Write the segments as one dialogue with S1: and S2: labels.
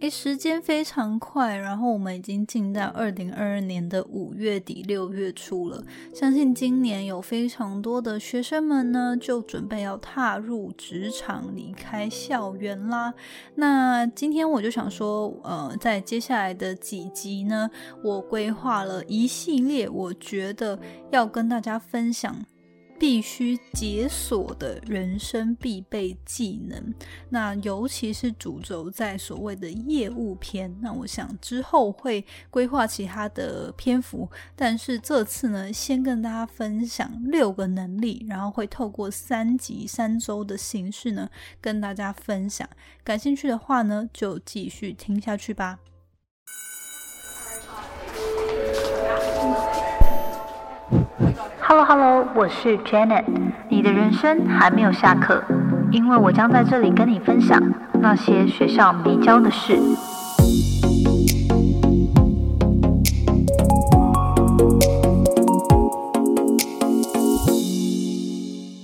S1: 诶，时间非常快，然后我们已经进到二零二二年的五月底六月初了。相信今年有非常多的学生们呢，就准备要踏入职场，离开校园啦。那今天我就想说，呃，在接下来的几集呢，我规划了一系列，我觉得要跟大家分享。必须解锁的人生必备技能，那尤其是主轴在所谓的业务篇。那我想之后会规划其他的篇幅，但是这次呢，先跟大家分享六个能力，然后会透过三集三周的形式呢，跟大家分享。感兴趣的话呢，就继续听下去吧。
S2: Hello 我是 Janet。你的人生还没有下课，因为我将在这里跟你分享那些学校没教的事。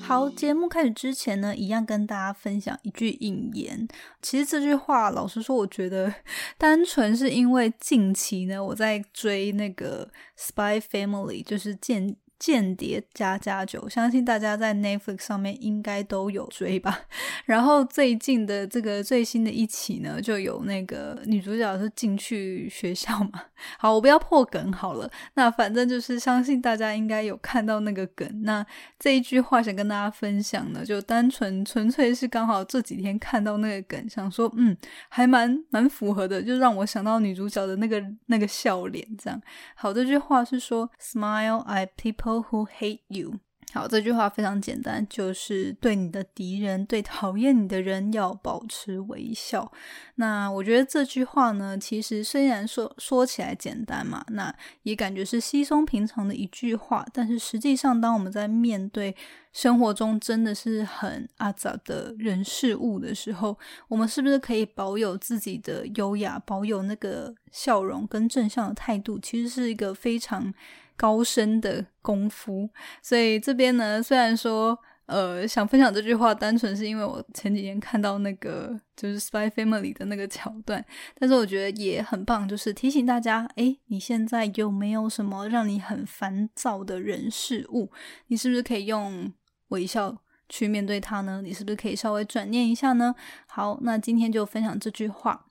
S1: 好，节目开始之前呢，一样跟大家分享一句引言。其实这句话，老实说，我觉得 单纯是因为近期呢，我在追那个《Spy Family》，就是见。间谍加加酒，相信大家在 Netflix 上面应该都有追吧。然后最近的这个最新的一期呢，就有那个女主角是进去学校嘛。好，我不要破梗好了。那反正就是相信大家应该有看到那个梗。那这一句话想跟大家分享呢，就单纯纯粹是刚好这几天看到那个梗，想说嗯，还蛮蛮符合的，就让我想到女主角的那个那个笑脸这样。好，这句话是说 Smile at people。Who hate you？好，这句话非常简单，就是对你的敌人、对讨厌你的人要保持微笑。那我觉得这句话呢，其实虽然说说起来简单嘛，那也感觉是稀松平常的一句话，但是实际上，当我们在面对生活中真的是很阿杂的人事物的时候，我们是不是可以保有自己的优雅，保有那个笑容跟正向的态度？其实是一个非常。高深的功夫，所以这边呢，虽然说，呃，想分享这句话，单纯是因为我前几天看到那个就是《Spy Family》的那个桥段，但是我觉得也很棒，就是提醒大家，诶，你现在有没有什么让你很烦躁的人事物？你是不是可以用微笑去面对它呢？你是不是可以稍微转念一下呢？好，那今天就分享这句话。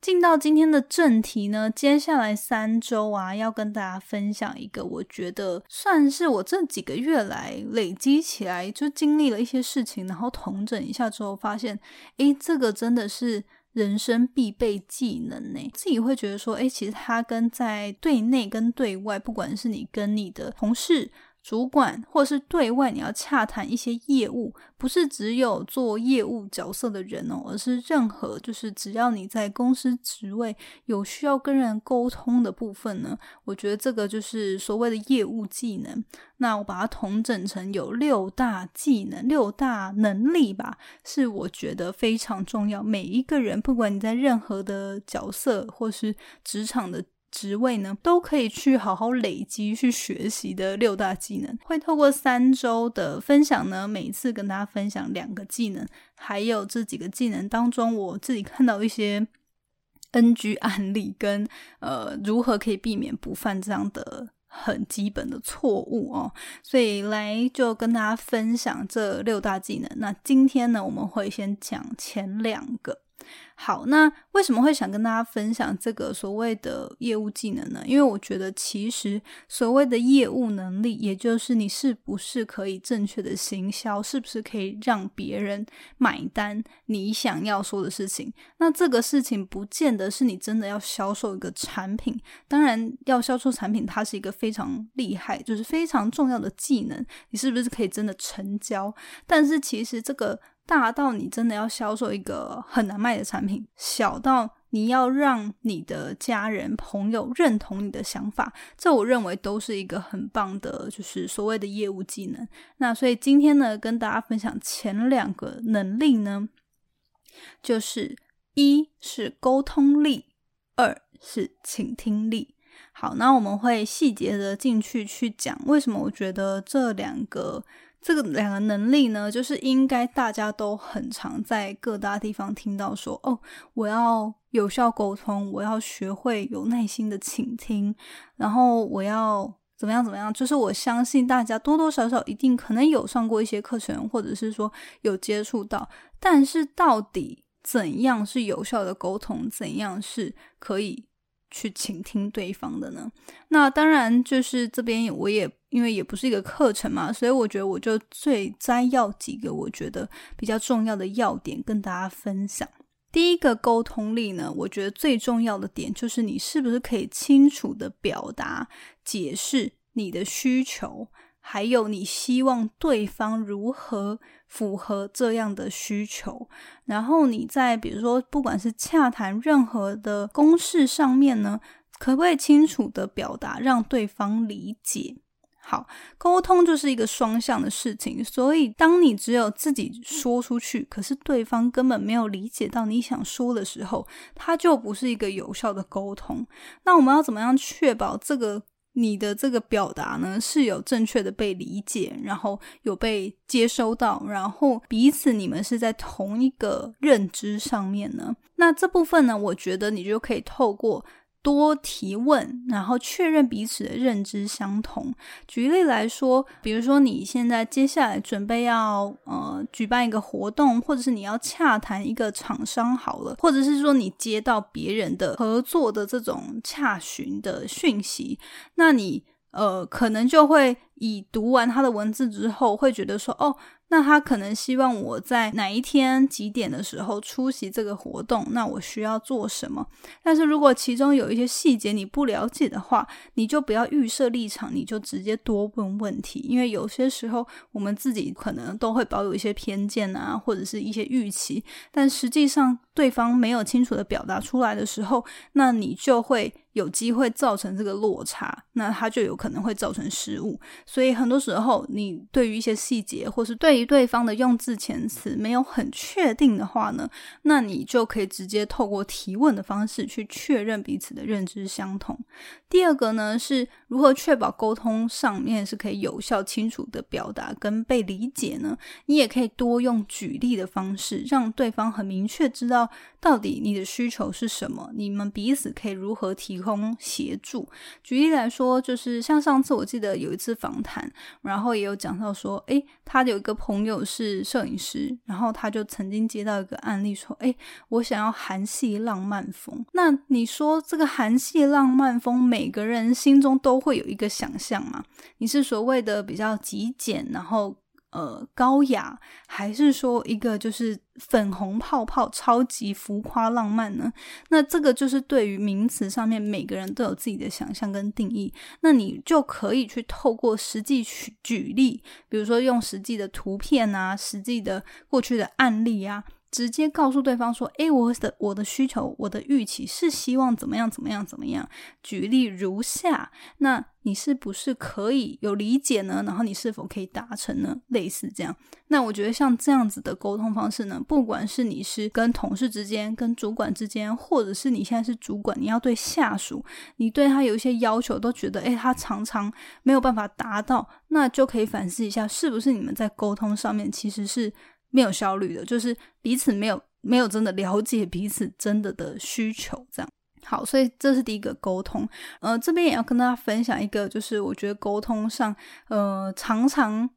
S1: 进到今天的正题呢，接下来三周啊，要跟大家分享一个我觉得算是我这几个月来累积起来，就经历了一些事情，然后统整一下之后，发现，诶，这个真的是人生必备技能呢。自己会觉得说，诶，其实它跟在对内跟对外，不管是你跟你的同事。主管或是对外，你要洽谈一些业务，不是只有做业务角色的人哦，而是任何就是只要你在公司职位有需要跟人沟通的部分呢，我觉得这个就是所谓的业务技能。那我把它统整成有六大技能、六大能力吧，是我觉得非常重要。每一个人，不管你在任何的角色或是职场的。职位呢，都可以去好好累积、去学习的六大技能，会透过三周的分享呢，每次跟大家分享两个技能，还有这几个技能当中，我自己看到一些 NG 案例，跟呃如何可以避免不犯这样的很基本的错误哦，所以来就跟大家分享这六大技能。那今天呢，我们会先讲前两个。好，那为什么会想跟大家分享这个所谓的业务技能呢？因为我觉得，其实所谓的业务能力，也就是你是不是可以正确的行销，是不是可以让别人买单你想要说的事情。那这个事情不见得是你真的要销售一个产品，当然要销售产品，它是一个非常厉害，就是非常重要的技能。你是不是可以真的成交？但是其实这个。大到你真的要销售一个很难卖的产品，小到你要让你的家人朋友认同你的想法，这我认为都是一个很棒的，就是所谓的业务技能。那所以今天呢，跟大家分享前两个能力呢，就是一是沟通力，二是倾听力。好，那我们会细节的进去去讲，为什么我觉得这两个。这个两个能力呢，就是应该大家都很常在各大地方听到说，哦，我要有效沟通，我要学会有耐心的倾听，然后我要怎么样怎么样？就是我相信大家多多少少一定可能有上过一些课程，或者是说有接触到，但是到底怎样是有效的沟通？怎样是可以去倾听对方的呢？那当然就是这边我也因为也不是一个课程嘛，所以我觉得我就最摘要几个我觉得比较重要的要点跟大家分享。第一个沟通力呢，我觉得最重要的点就是你是不是可以清楚的表达、解释你的需求，还有你希望对方如何符合这样的需求。然后你在比如说不管是洽谈任何的公式上面呢，可不可以清楚的表达，让对方理解？好，沟通就是一个双向的事情，所以当你只有自己说出去，可是对方根本没有理解到你想说的时候，它就不是一个有效的沟通。那我们要怎么样确保这个你的这个表达呢是有正确的被理解，然后有被接收到，然后彼此你们是在同一个认知上面呢？那这部分呢，我觉得你就可以透过。多提问，然后确认彼此的认知相同。举例来说，比如说你现在接下来准备要呃举办一个活动，或者是你要洽谈一个厂商好了，或者是说你接到别人的合作的这种洽询的讯息，那你呃可能就会以读完他的文字之后，会觉得说哦。那他可能希望我在哪一天几点的时候出席这个活动？那我需要做什么？但是如果其中有一些细节你不了解的话，你就不要预设立场，你就直接多问问题。因为有些时候我们自己可能都会保有一些偏见啊，或者是一些预期，但实际上对方没有清楚的表达出来的时候，那你就会有机会造成这个落差，那他就有可能会造成失误。所以很多时候，你对于一些细节，或是对于对方的用字遣词没有很确定的话呢，那你就可以直接透过提问的方式去确认彼此的认知相同。第二个呢，是如何确保沟通上面是可以有效、清楚的表达跟被理解呢？你也可以多用举例的方式，让对方很明确知道到底你的需求是什么，你们彼此可以如何提供协助。举例来说，就是像上次我记得有一次访谈，然后也有讲到说，诶，他有一个朋友是摄影师，然后他就曾经接到一个案例说，诶，我想要韩系浪漫风。那你说这个韩系浪漫风？每个人心中都会有一个想象嘛？你是所谓的比较极简，然后呃高雅，还是说一个就是粉红泡泡、超级浮夸浪漫呢？那这个就是对于名词上面，每个人都有自己的想象跟定义。那你就可以去透过实际举举例，比如说用实际的图片啊，实际的过去的案例啊。直接告诉对方说：“诶，我的我的需求，我的预期是希望怎么样怎么样怎么样。举例如下，那你是不是可以有理解呢？然后你是否可以达成呢？类似这样。那我觉得像这样子的沟通方式呢，不管是你是跟同事之间、跟主管之间，或者是你现在是主管，你要对下属，你对他有一些要求，都觉得诶，他常常没有办法达到，那就可以反思一下，是不是你们在沟通上面其实是。”没有效率的，就是彼此没有没有真的了解彼此真的的需求，这样好，所以这是第一个沟通。呃，这边也要跟大家分享一个，就是我觉得沟通上，呃，常常。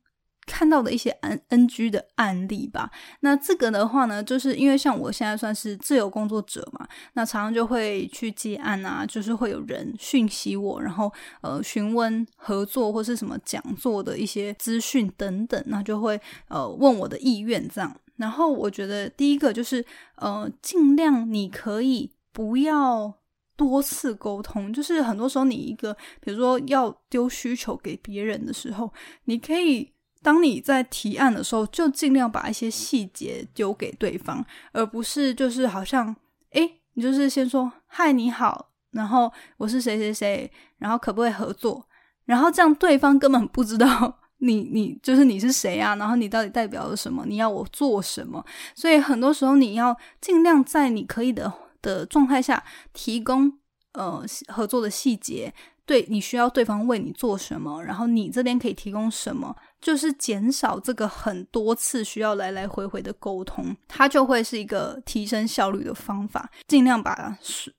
S1: 看到的一些 N N G 的案例吧。那这个的话呢，就是因为像我现在算是自由工作者嘛，那常常就会去接案啊，就是会有人讯息我，然后呃询问合作或是什么讲座的一些资讯等等，那就会呃问我的意愿这样。然后我觉得第一个就是呃尽量你可以不要多次沟通，就是很多时候你一个比如说要丢需求给别人的时候，你可以。当你在提案的时候，就尽量把一些细节丢给对方，而不是就是好像，诶，你就是先说嗨你好，然后我是谁谁谁，然后可不可以合作？然后这样对方根本不知道 你你就是你是谁啊，然后你到底代表了什么？你要我做什么？所以很多时候你要尽量在你可以的的状态下提供呃合作的细节，对你需要对方为你做什么，然后你这边可以提供什么。就是减少这个很多次需要来来回回的沟通，它就会是一个提升效率的方法。尽量把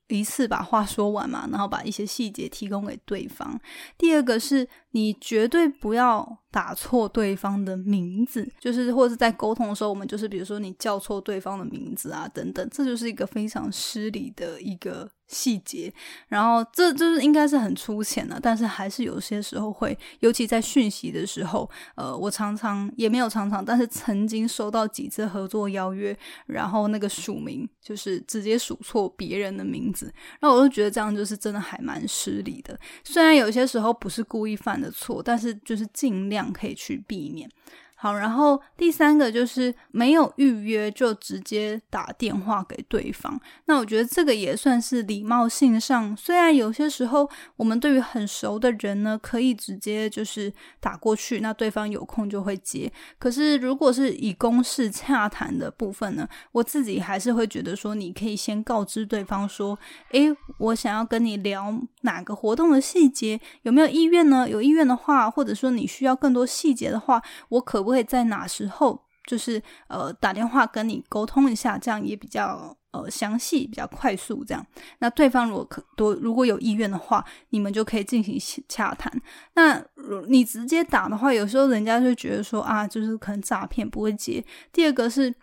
S1: 一次把话说完嘛，然后把一些细节提供给对方。第二个是你绝对不要打错对方的名字，就是或者是在沟通的时候，我们就是比如说你叫错对方的名字啊等等，这就是一个非常失礼的一个。细节，然后这就是应该是很粗浅的，但是还是有些时候会，尤其在讯息的时候，呃，我常常也没有常常，但是曾经收到几次合作邀约，然后那个署名就是直接数错别人的名字，然后我就觉得这样就是真的还蛮失礼的。虽然有些时候不是故意犯的错，但是就是尽量可以去避免。好，然后第三个就是没有预约就直接打电话给对方。那我觉得这个也算是礼貌性上，虽然有些时候我们对于很熟的人呢，可以直接就是打过去，那对方有空就会接。可是如果是以公事洽谈的部分呢，我自己还是会觉得说，你可以先告知对方说，诶，我想要跟你聊哪个活动的细节，有没有意愿呢？有意愿的话，或者说你需要更多细节的话，我可不。会在哪时候，就是呃打电话跟你沟通一下，这样也比较呃详细，比较快速。这样，那对方如果可多如果有意愿的话，你们就可以进行洽谈。那如你直接打的话，有时候人家就觉得说啊，就是可能诈骗不会接。第二个是。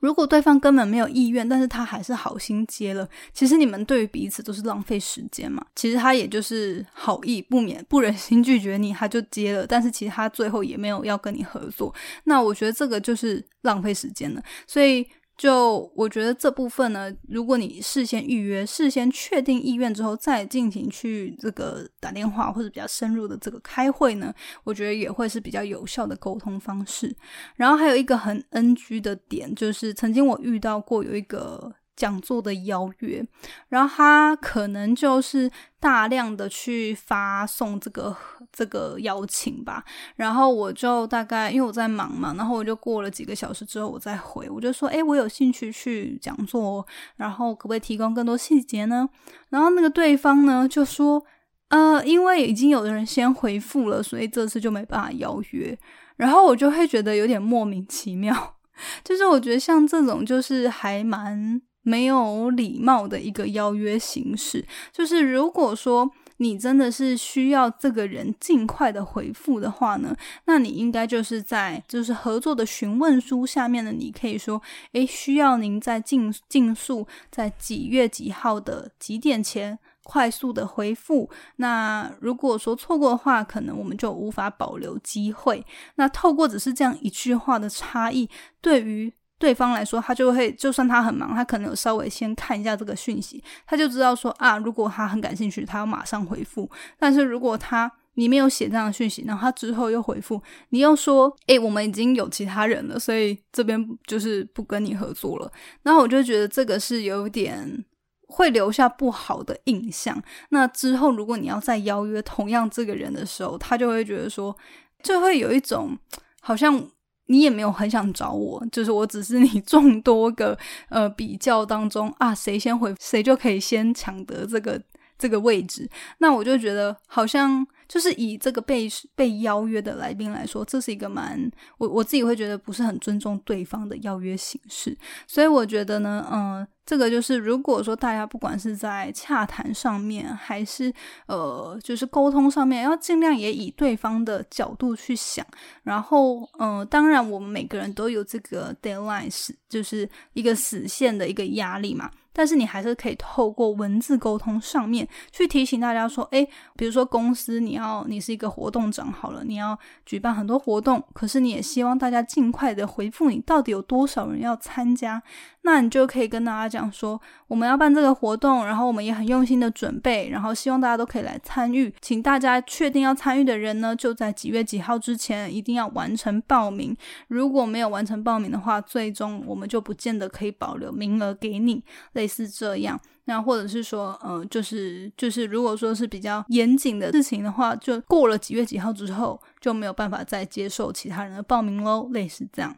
S1: 如果对方根本没有意愿，但是他还是好心接了，其实你们对于彼此都是浪费时间嘛。其实他也就是好意，不免不忍心拒绝你，他就接了。但是其实他最后也没有要跟你合作，那我觉得这个就是浪费时间了。所以。就我觉得这部分呢，如果你事先预约、事先确定意愿之后，再进行去这个打电话或者比较深入的这个开会呢，我觉得也会是比较有效的沟通方式。然后还有一个很 NG 的点，就是曾经我遇到过有一个。讲座的邀约，然后他可能就是大量的去发送这个这个邀请吧，然后我就大概因为我在忙嘛，然后我就过了几个小时之后我再回，我就说，哎，我有兴趣去讲座，然后可不可以提供更多细节呢？然后那个对方呢就说，呃，因为已经有的人先回复了，所以这次就没办法邀约。然后我就会觉得有点莫名其妙，就是我觉得像这种就是还蛮。没有礼貌的一个邀约形式，就是如果说你真的是需要这个人尽快的回复的话呢，那你应该就是在就是合作的询问书下面呢，你可以说，诶，需要您在尽尽速在几月几号的几点前快速的回复。那如果说错过的话，可能我们就无法保留机会。那透过只是这样一句话的差异，对于。对方来说，他就会，就算他很忙，他可能有稍微先看一下这个讯息，他就知道说啊，如果他很感兴趣，他要马上回复。但是如果他你没有写这样的讯息，然后他之后又回复，你又说，诶，我们已经有其他人了，所以这边就是不跟你合作了。然后我就觉得这个是有点会留下不好的印象。那之后如果你要再邀约同样这个人的时候，他就会觉得说，就会有一种好像。你也没有很想找我，就是我只是你 众多个呃比较当中啊，谁先回谁就可以先抢得这个这个位置。那我就觉得好像就是以这个被被邀约的来宾来说，这是一个蛮我我自己会觉得不是很尊重对方的邀约形式。所以我觉得呢，嗯。这个就是，如果说大家不管是在洽谈上面，还是呃，就是沟通上面，要尽量也以对方的角度去想。然后，嗯，当然我们每个人都有这个 deadline，是就是一个死线的一个压力嘛。但是你还是可以透过文字沟通上面去提醒大家说，诶，比如说公司你要你是一个活动长好了，你要举办很多活动，可是你也希望大家尽快的回复你到底有多少人要参加。那你就可以跟大家讲说，我们要办这个活动，然后我们也很用心的准备，然后希望大家都可以来参与。请大家确定要参与的人呢，就在几月几号之前一定要完成报名。如果没有完成报名的话，最终我们就不见得可以保留名额给你。类似这样，那或者是说，嗯，就是就是，如果说是比较严谨的事情的话，就过了几月几号之后，就没有办法再接受其他人的报名喽。类似这样。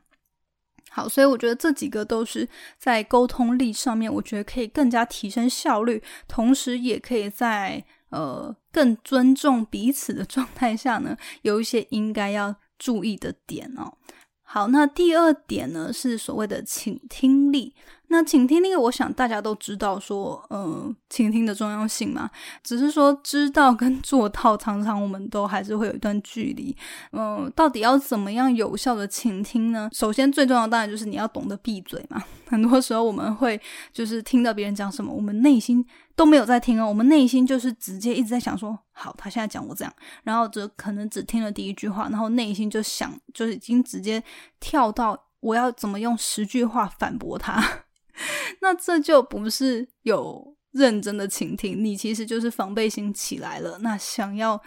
S1: 好，所以我觉得这几个都是在沟通力上面，我觉得可以更加提升效率，同时也可以在呃更尊重彼此的状态下呢，有一些应该要。注意的点哦。好，那第二点呢是所谓的倾听力。那倾听力，我想大家都知道，说，呃，倾听的重要性嘛。只是说知道跟做到，常常我们都还是会有一段距离。嗯，到底要怎么样有效的倾听呢？首先最重要，当然就是你要懂得闭嘴嘛。很多时候我们会就是听到别人讲什么，我们内心都没有在听哦，我们内心就是直接一直在想说，好，他现在讲我这样，然后就可能只听了第一句话，然后内心就想，就是已经直接跳到我要怎么用十句话反驳他。那这就不是有认真的倾听，你其实就是防备心起来了。那想要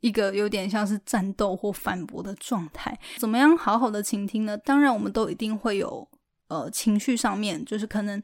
S1: 一个有点像是战斗或反驳的状态，怎么样好好的倾听呢？当然，我们都一定会有呃情绪上面，就是可能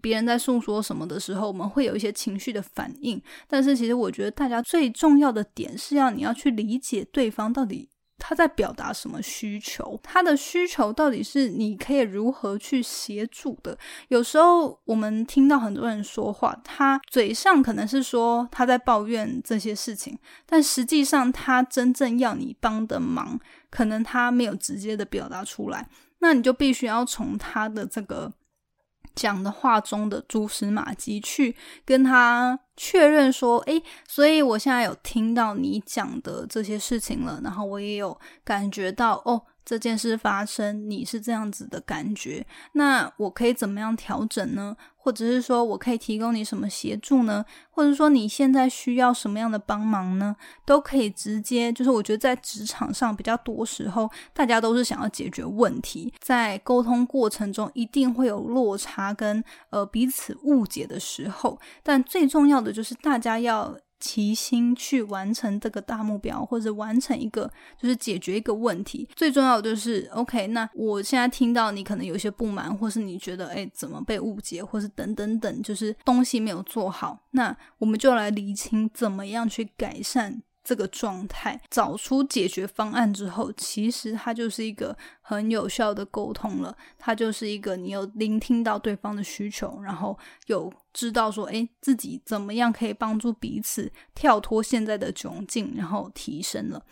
S1: 别人在诉说什么的时候，我们会有一些情绪的反应。但是，其实我觉得大家最重要的点是要你要去理解对方到底。他在表达什么需求？他的需求到底是你可以如何去协助的？有时候我们听到很多人说话，他嘴上可能是说他在抱怨这些事情，但实际上他真正要你帮的忙，可能他没有直接的表达出来。那你就必须要从他的这个。讲的话中的蛛丝马迹，去跟他确认说，诶，所以我现在有听到你讲的这些事情了，然后我也有感觉到，哦。这件事发生，你是这样子的感觉，那我可以怎么样调整呢？或者是说我可以提供你什么协助呢？或者说你现在需要什么样的帮忙呢？都可以直接，就是我觉得在职场上比较多时候，大家都是想要解决问题，在沟通过程中一定会有落差跟呃彼此误解的时候，但最重要的就是大家要。齐心去完成这个大目标，或者完成一个就是解决一个问题。最重要的就是 OK。那我现在听到你可能有些不满，或是你觉得哎怎么被误解，或是等等等，就是东西没有做好。那我们就来理清怎么样去改善这个状态，找出解决方案之后，其实它就是一个很有效的沟通了。它就是一个你有聆听到对方的需求，然后有。知道说，哎，自己怎么样可以帮助彼此跳脱现在的窘境，然后提升了。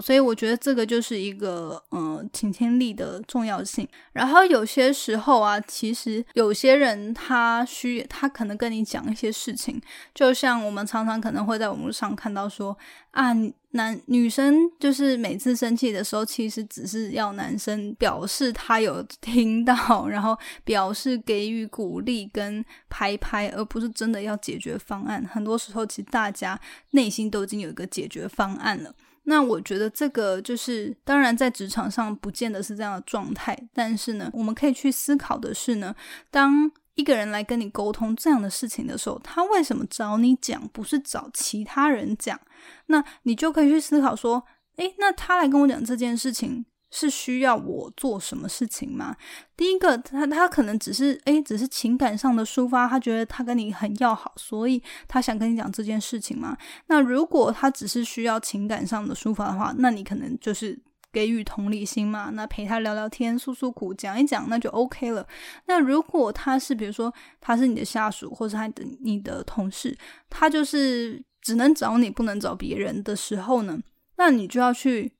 S1: 所以我觉得这个就是一个，嗯，倾听力的重要性。然后有些时候啊，其实有些人他需他可能跟你讲一些事情，就像我们常常可能会在网络上看到说，啊，男女生就是每次生气的时候，其实只是要男生表示他有 听到，然后表示给予鼓励跟拍拍，而不是真的要解决方案。很多时候，其实大家内心都已经有一个解决方案了。那我觉得这个就是，当然在职场上不见得是这样的状态，但是呢，我们可以去思考的是呢，当一个人来跟你沟通这样的事情的时候，他为什么找你讲，不是找其他人讲？那你就可以去思考说，诶，那他来跟我讲这件事情。是需要我做什么事情吗？第一个，他他可能只是诶，只是情感上的抒发，他觉得他跟你很要好，所以他想跟你讲这件事情吗？那如果他只是需要情感上的抒发的话，那你可能就是给予同理心嘛，那陪他聊聊天，诉诉苦，讲一讲，那就 OK 了。那如果他是比如说他是你的下属，或是他的你的同事，他就是只能找你，不能找别人的时候呢，那你就要去。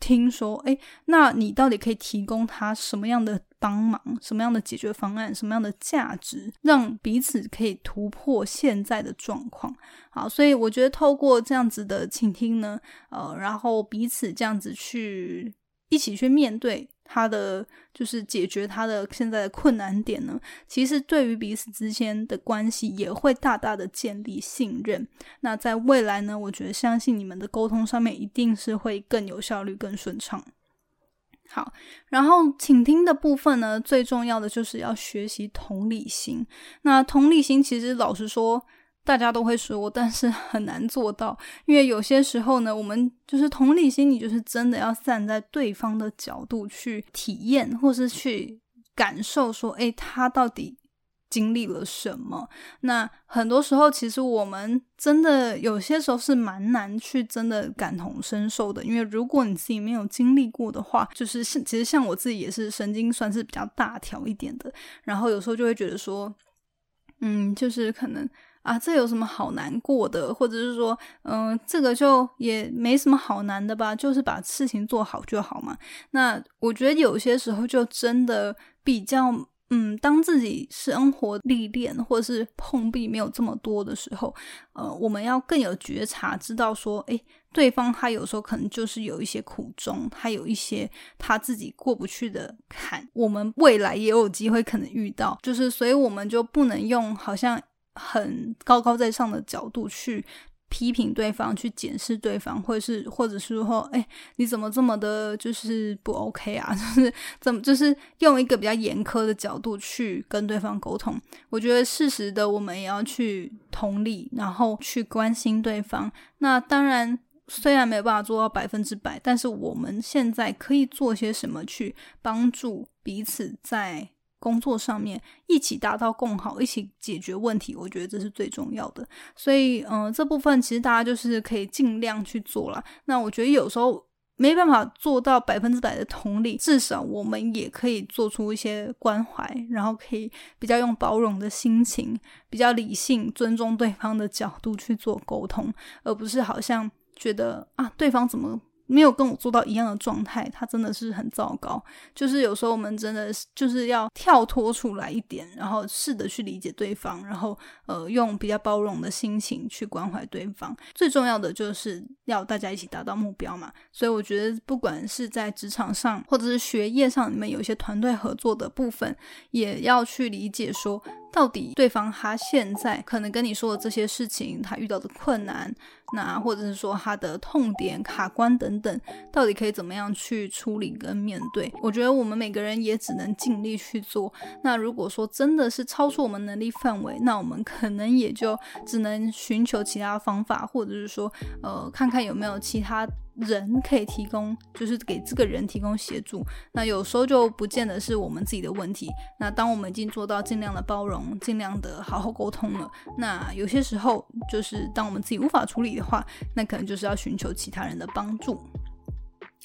S1: 听说，哎，那你到底可以提供他什么样的帮忙，什么样的解决方案，什么样的价值，让彼此可以突破现在的状况？好，所以我觉得透过这样子的倾听呢，呃，然后彼此这样子去一起去面对。他的就是解决他的现在的困难点呢，其实对于彼此之间的关系也会大大的建立信任。那在未来呢，我觉得相信你们的沟通上面一定是会更有效率、更顺畅。好，然后倾听的部分呢，最重要的就是要学习同理心。那同理心其实老实说。大家都会说，但是 很难做到，因为有些时候呢，我们就是同理心，你就是真的要站在对方的角度去体验，或是去感受，说，诶，他到底经历了什么？那很多时候，其实我们真的有些时候是蛮难去真的感同身受的，因为如果你自己没有经历过的话，就是是其实像我自己也是神经算是比较大条一点的，然后有时候就会觉得说，嗯，就是可能。啊，这有什么好难过的？或者是说，嗯，这个就也没什么好难的吧，就是把事情做好就好嘛。那我觉得有些时候就真的比较。嗯，当自己生活历练或者是碰壁没有这么多的时候，呃，我们要更有觉察，知道说，诶，对方他有时候可能就是有一些苦衷，他有一些他自己过不去的坎，我们未来也有机会可能遇到，就是所以我们就不能用好像很高高在上的角度去。批评对方，去检视对方，或者是，或者是说，哎，你怎么这么的，就是不 OK 啊？就是怎么，就是用一个比较严苛的角度去跟对方沟通。我觉得适时的，我们也要去同理，然后去关心对方。那当然，虽然没有办法做到百分之百，但是我们现在可以做些什么去帮助彼此在。工作上面一起达到更好，一起解决问题，我觉得这是最重要的。所以，嗯，这部分其实大家就是可以尽量去做了。那我觉得有时候没办法做到百分之百的同理，至少我们也可以做出一些关怀，然后可以比较用包容的心情，比较理性、尊重对方的角度去做沟通，而不是好像觉得啊，对方怎么。没有跟我做到一样的状态，他真的是很糟糕。就是有时候我们真的就是要跳脱出来一点，然后试着去理解对方，然后呃用比较包容的心情去关怀对方。最重要的就是要大家一起达到目标嘛。所以我觉得不管是在职场上或者是学业上，你们有一些团队合作的部分，也要去理解说。到底对方他现在可能跟你说的这些事情，他遇到的困难，那或者是说他的痛点、卡关等等，到底可以怎么样去处理跟面对？我觉得我们每个人也只能尽力去做。那如果说真的是超出我们能力范围，那我们可能也就只能寻求其他方法，或者是说，呃，看看有没有其他。人可以提供，就是给这个人提供协助。那有时候就不见得是我们自己的问题。那当我们已经做到尽量的包容，尽量的好好沟通了，那有些时候就是当我们自己无法处理的话，那可能就是要寻求其他人的帮助。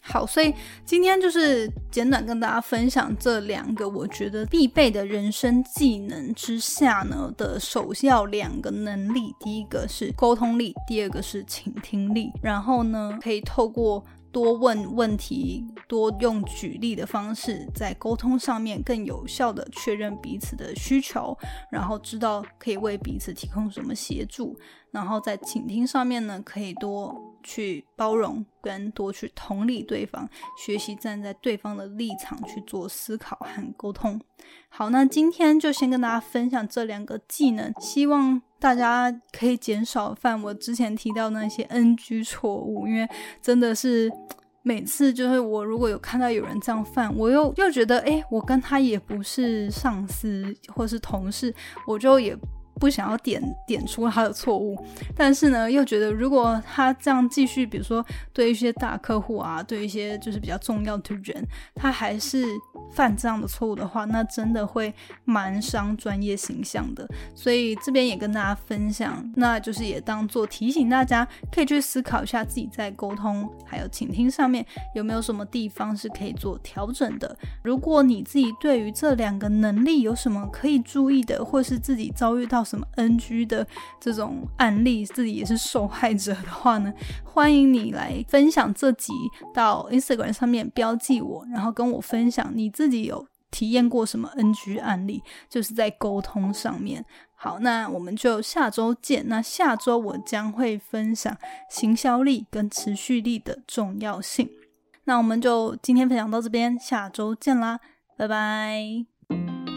S1: 好，所以今天就是简短跟大家分享这两个我觉得必备的人生技能之下呢的首要两个能力，第一个是沟通力，第二个是倾听力。然后呢，可以透过多问问题，多用举例的方式，在沟通上面更有效的确认彼此的需求，然后知道可以为彼此提供什么协助。然后在倾听上面呢，可以多去包容，跟多去同理对方，学习站在对方的立场去做思考和沟通。好，那今天就先跟大家分享这两个技能，希望大家可以减少犯我之前提到那些 NG 错误，因为真的是每次就是我如果有看到有人这样犯，我又又觉得，哎，我跟他也不是上司或是同事，我就也。不想要点点出他的错误，但是呢，又觉得如果他这样继续，比如说对一些大客户啊，对一些就是比较重要的人，他还是犯这样的错误的话，那真的会蛮伤专业形象的。所以这边也跟大家分享，那就是也当做提醒大家，可以去思考一下自己在沟通还有倾听上面有没有什么地方是可以做调整的。如果你自己对于这两个能力有什么可以注意的，或是自己遭遇到。什么 NG 的这种案例，自己也是受害者的话呢？欢迎你来分享这集到 Instagram 上面标记我，然后跟我分享你自自己有体验过什么 NG 案例，就是在沟通上面。好，那我们就下周见。那下周我将会分享行销力跟持续力的重要性。那我们就今天分享到这边，下周见啦，拜拜。